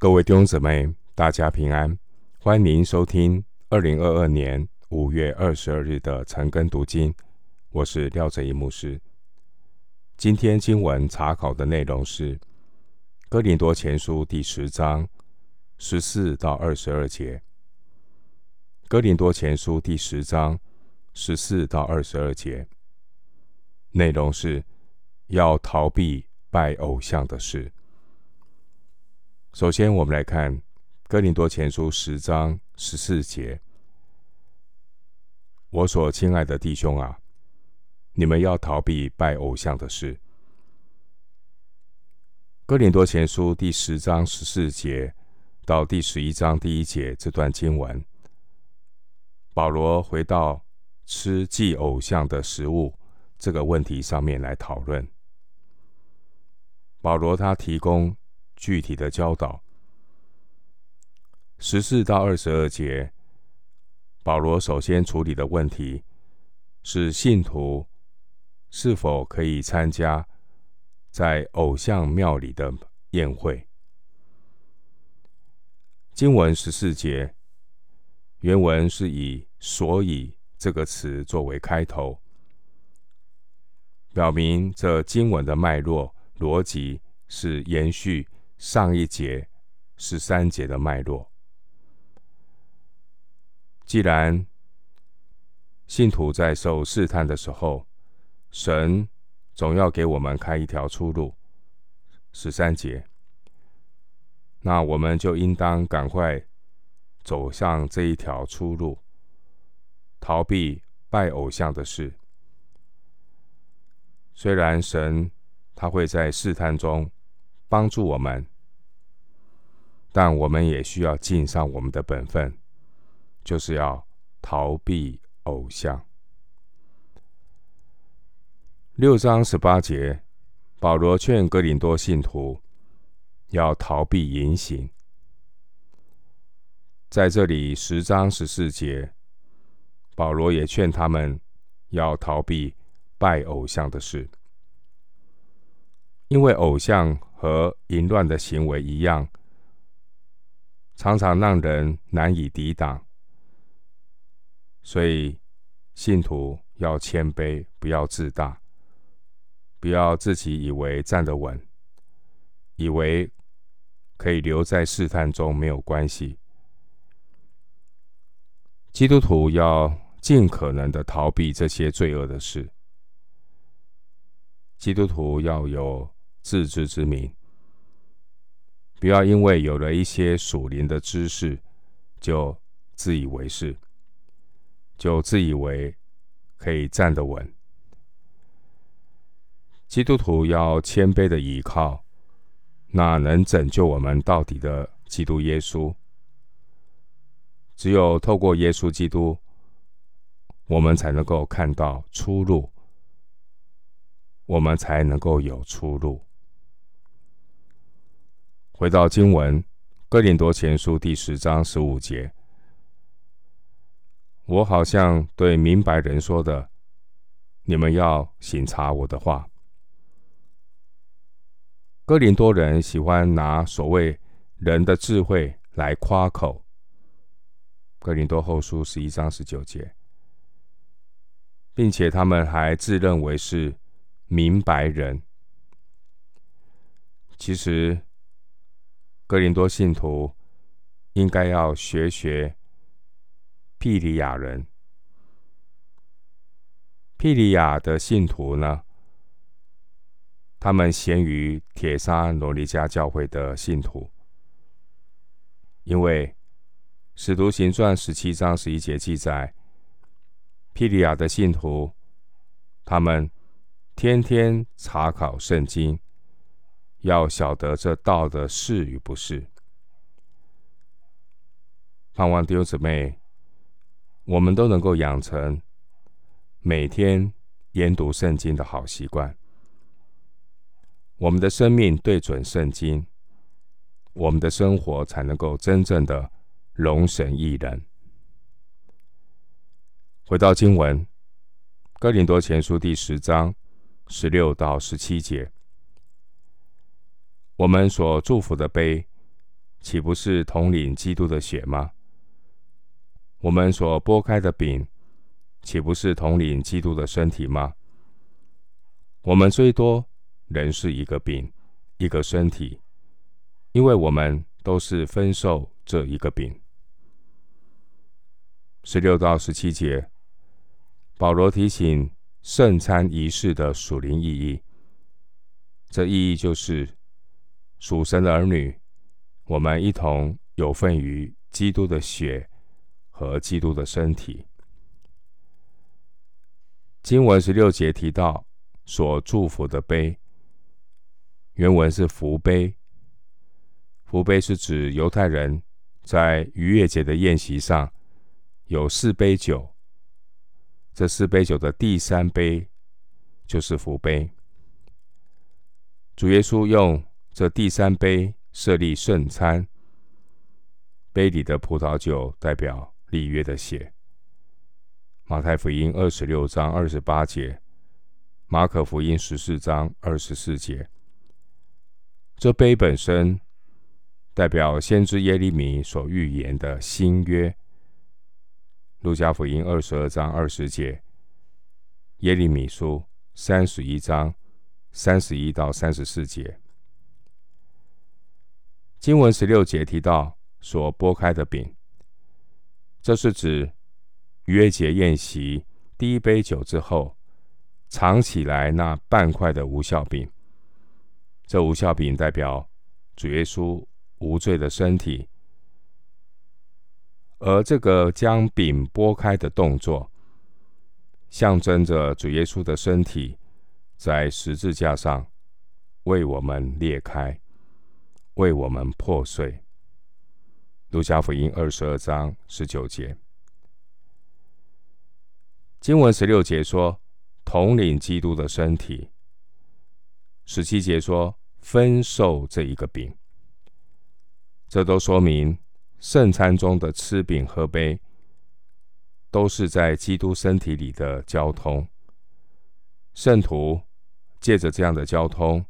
各位弟兄姊妹，大家平安，欢迎收听二零二二年五月二十二日的晨更读经。我是廖哲一牧师。今天经文查考的内容是《哥林多前书》第十章十四到二十二节，《哥林多前书》第十章十四到二十二节，内容是要逃避拜偶像的事。首先，我们来看《哥林多前书》十章十四节：“我所亲爱的弟兄啊。”你们要逃避拜偶像的事。哥林多前书第十章十四节到第十一章第一节这段经文，保罗回到吃祭偶像的食物这个问题上面来讨论。保罗他提供具体的教导。十四到二十二节，保罗首先处理的问题是信徒。是否可以参加在偶像庙里的宴会？经文十四节原文是以“所以”这个词作为开头，表明这经文的脉络逻辑是延续上一节十三节的脉络。既然信徒在受试探的时候，神总要给我们开一条出路。十三节，那我们就应当赶快走上这一条出路，逃避拜偶像的事。虽然神他会在试探中帮助我们，但我们也需要尽上我们的本分，就是要逃避偶像。六章十八节，保罗劝哥林多信徒要逃避淫行。在这里，十章十四节，保罗也劝他们要逃避拜偶像的事，因为偶像和淫乱的行为一样，常常让人难以抵挡，所以信徒要谦卑，不要自大。不要自己以为站得稳，以为可以留在试探中没有关系。基督徒要尽可能的逃避这些罪恶的事。基督徒要有自知之明，不要因为有了一些属灵的知识，就自以为是，就自以为可以站得稳。基督徒要谦卑的倚靠那能拯救我们到底的基督耶稣。只有透过耶稣基督，我们才能够看到出路，我们才能够有出路。回到经文，《哥林多前书》第十章十五节，我好像对明白人说的，你们要省察我的话。哥林多人喜欢拿所谓人的智慧来夸口。哥林多后书十一章十九节，并且他们还自认为是明白人。其实，哥林多信徒应该要学学庇哩亚人。庇哩亚的信徒呢，他们贤于铁沙罗尼迦教会的信徒，因为《使徒行传》十七章十一节记载，庇哩亚的信徒，他们天天查考圣经，要晓得这道的是与不是。盼望弟兄姊妹，我们都能够养成每天研读圣经的好习惯。我们的生命对准圣经，我们的生活才能够真正的荣神益人。回到经文，《哥林多前书》第十章十六到十七节，我们所祝福的杯，岂不是统领基督的血吗？我们所拨开的饼，岂不是统领基督的身体吗？我们虽多，仍是一个饼，一个身体，因为我们都是分受这一个饼。十六到十七节，保罗提醒圣餐仪式的属灵意义。这意义就是属神的儿女，我们一同有份于基督的血和基督的身体。经文十六节提到所祝福的杯，原文是福杯。福杯是指犹太人在逾越节的宴席上。有四杯酒，这四杯酒的第三杯就是福杯。主耶稣用这第三杯设立圣餐，杯里的葡萄酒代表立约的血。马太福音二十六章二十八节，马可福音十四章二十四节。这杯本身代表先知耶利米所预言的新约。路加福音二十二章二十节，耶利米书三十一章三十一到三十四节，经文十六节提到所擘开的饼，这是指逾越节宴席第一杯酒之后藏起来那半块的无效饼。这无效饼代表主耶稣无罪的身体。而这个将饼擘开的动作，象征着主耶稣的身体在十字架上为我们裂开，为我们破碎。路加福音二十二章十九节，经文十六节说统领基督的身体，十七节说分受这一个饼，这都说明。圣餐中的吃饼喝杯，都是在基督身体里的交通。圣徒借着这样的交通，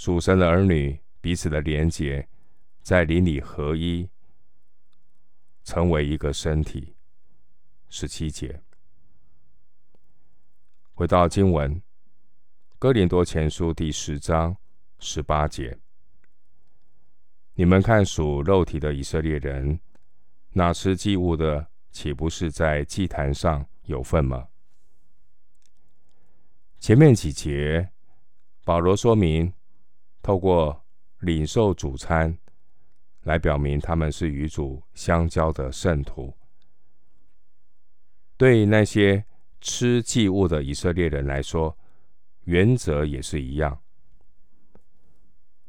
属神的儿女彼此的连结，在邻里合一，成为一个身体。十七节，回到经文，哥林多前书第十章十八节。你们看属肉体的以色列人，那吃祭物的，岂不是在祭坛上有份吗？前面几节，保罗说明，透过领受主餐，来表明他们是与主相交的圣徒。对那些吃祭物的以色列人来说，原则也是一样。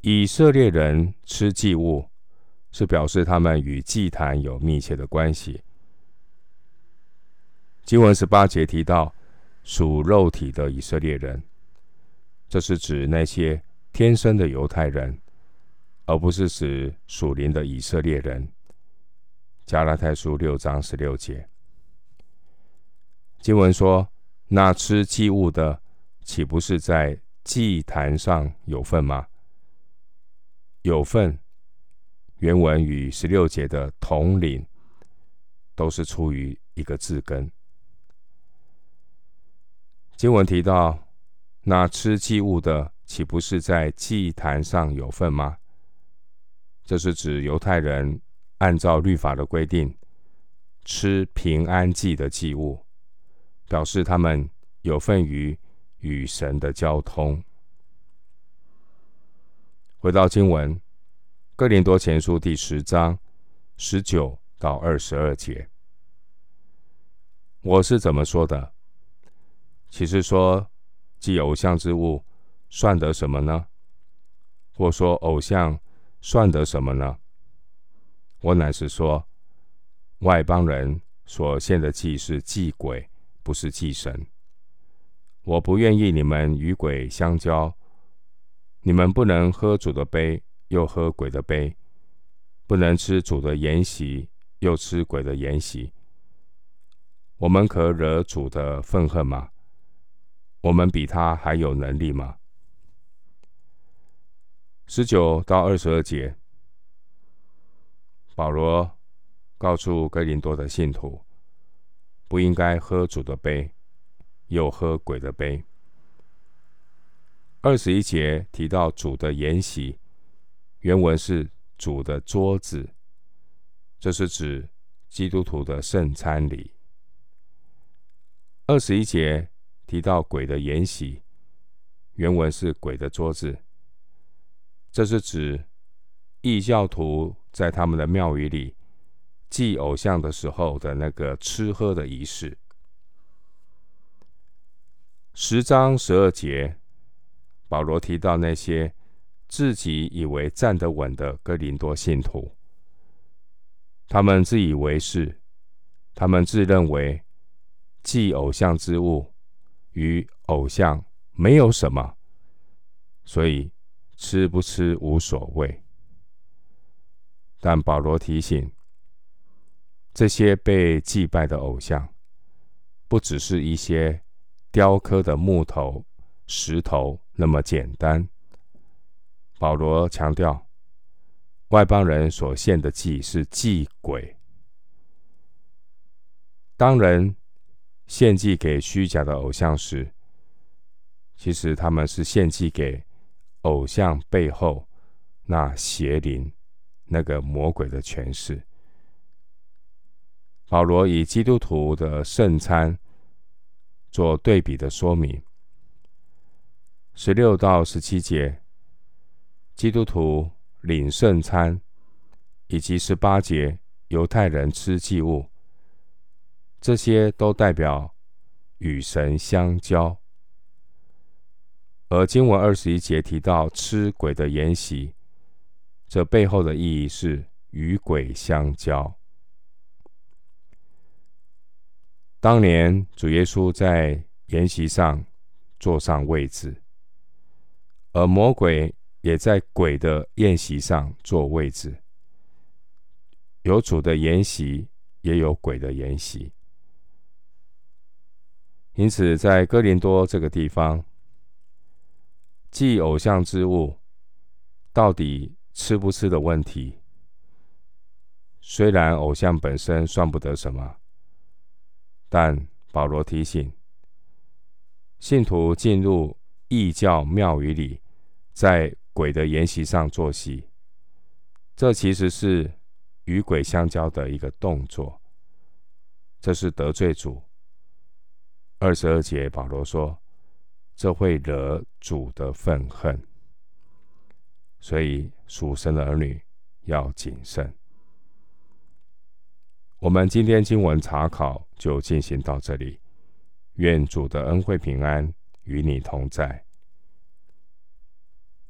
以色列人吃祭物，是表示他们与祭坛有密切的关系。经文十八节提到属肉体的以色列人，这是指那些天生的犹太人，而不是指属灵的以色列人。加拉太书六章十六节，经文说：“那吃祭物的，岂不是在祭坛上有份吗？”有份，原文与十六节的统领都是出于一个字根。经文提到，那吃祭物的，岂不是在祭坛上有份吗？这是指犹太人按照律法的规定吃平安祭的祭物，表示他们有份于与神的交通。回到经文，《哥林多前书》第十章十九到二十二节，我是怎么说的？其实说祭偶像之物，算得什么呢？或说偶像算得什么呢？我乃是说，外邦人所献的祭是祭鬼，不是祭神。我不愿意你们与鬼相交。你们不能喝主的杯，又喝鬼的杯；不能吃主的筵席，又吃鬼的筵席。我们可惹主的愤恨吗？我们比他还有能力吗？十九到二十二节保罗告诉哥林多的信徒，不应该喝主的杯，又喝鬼的杯。二十一节提到主的筵席，原文是主的桌子，这是指基督徒的圣餐礼。二十一节提到鬼的筵席，原文是鬼的桌子，这是指异教徒在他们的庙宇里祭偶像的时候的那个吃喝的仪式。十章十二节。保罗提到那些自己以为站得稳的哥林多信徒，他们自以为是，他们自认为祭偶像之物与偶像没有什么，所以吃不吃无所谓。但保罗提醒，这些被祭拜的偶像，不只是一些雕刻的木头、石头。那么简单。保罗强调，外邦人所献的祭是祭鬼。当人献祭给虚假的偶像时，其实他们是献祭给偶像背后那邪灵、那个魔鬼的权势。保罗以基督徒的圣餐做对比的说明。十六到十七节，基督徒领圣餐，以及十八节犹太人吃祭物，这些都代表与神相交。而经文二十一节提到吃鬼的筵席，这背后的意义是与鬼相交。当年主耶稣在筵席上坐上位置。而魔鬼也在鬼的宴席上坐位置，有主的筵席，也有鬼的筵席。因此，在哥林多这个地方，祭偶像之物到底吃不吃的问题，虽然偶像本身算不得什么，但保罗提醒信徒进入异教庙宇里。在鬼的筵席上坐席，这其实是与鬼相交的一个动作，这是得罪主。二十二节保罗说，这会惹主的愤恨，所以属神的儿女要谨慎。我们今天经文查考就进行到这里，愿主的恩惠平安与你同在。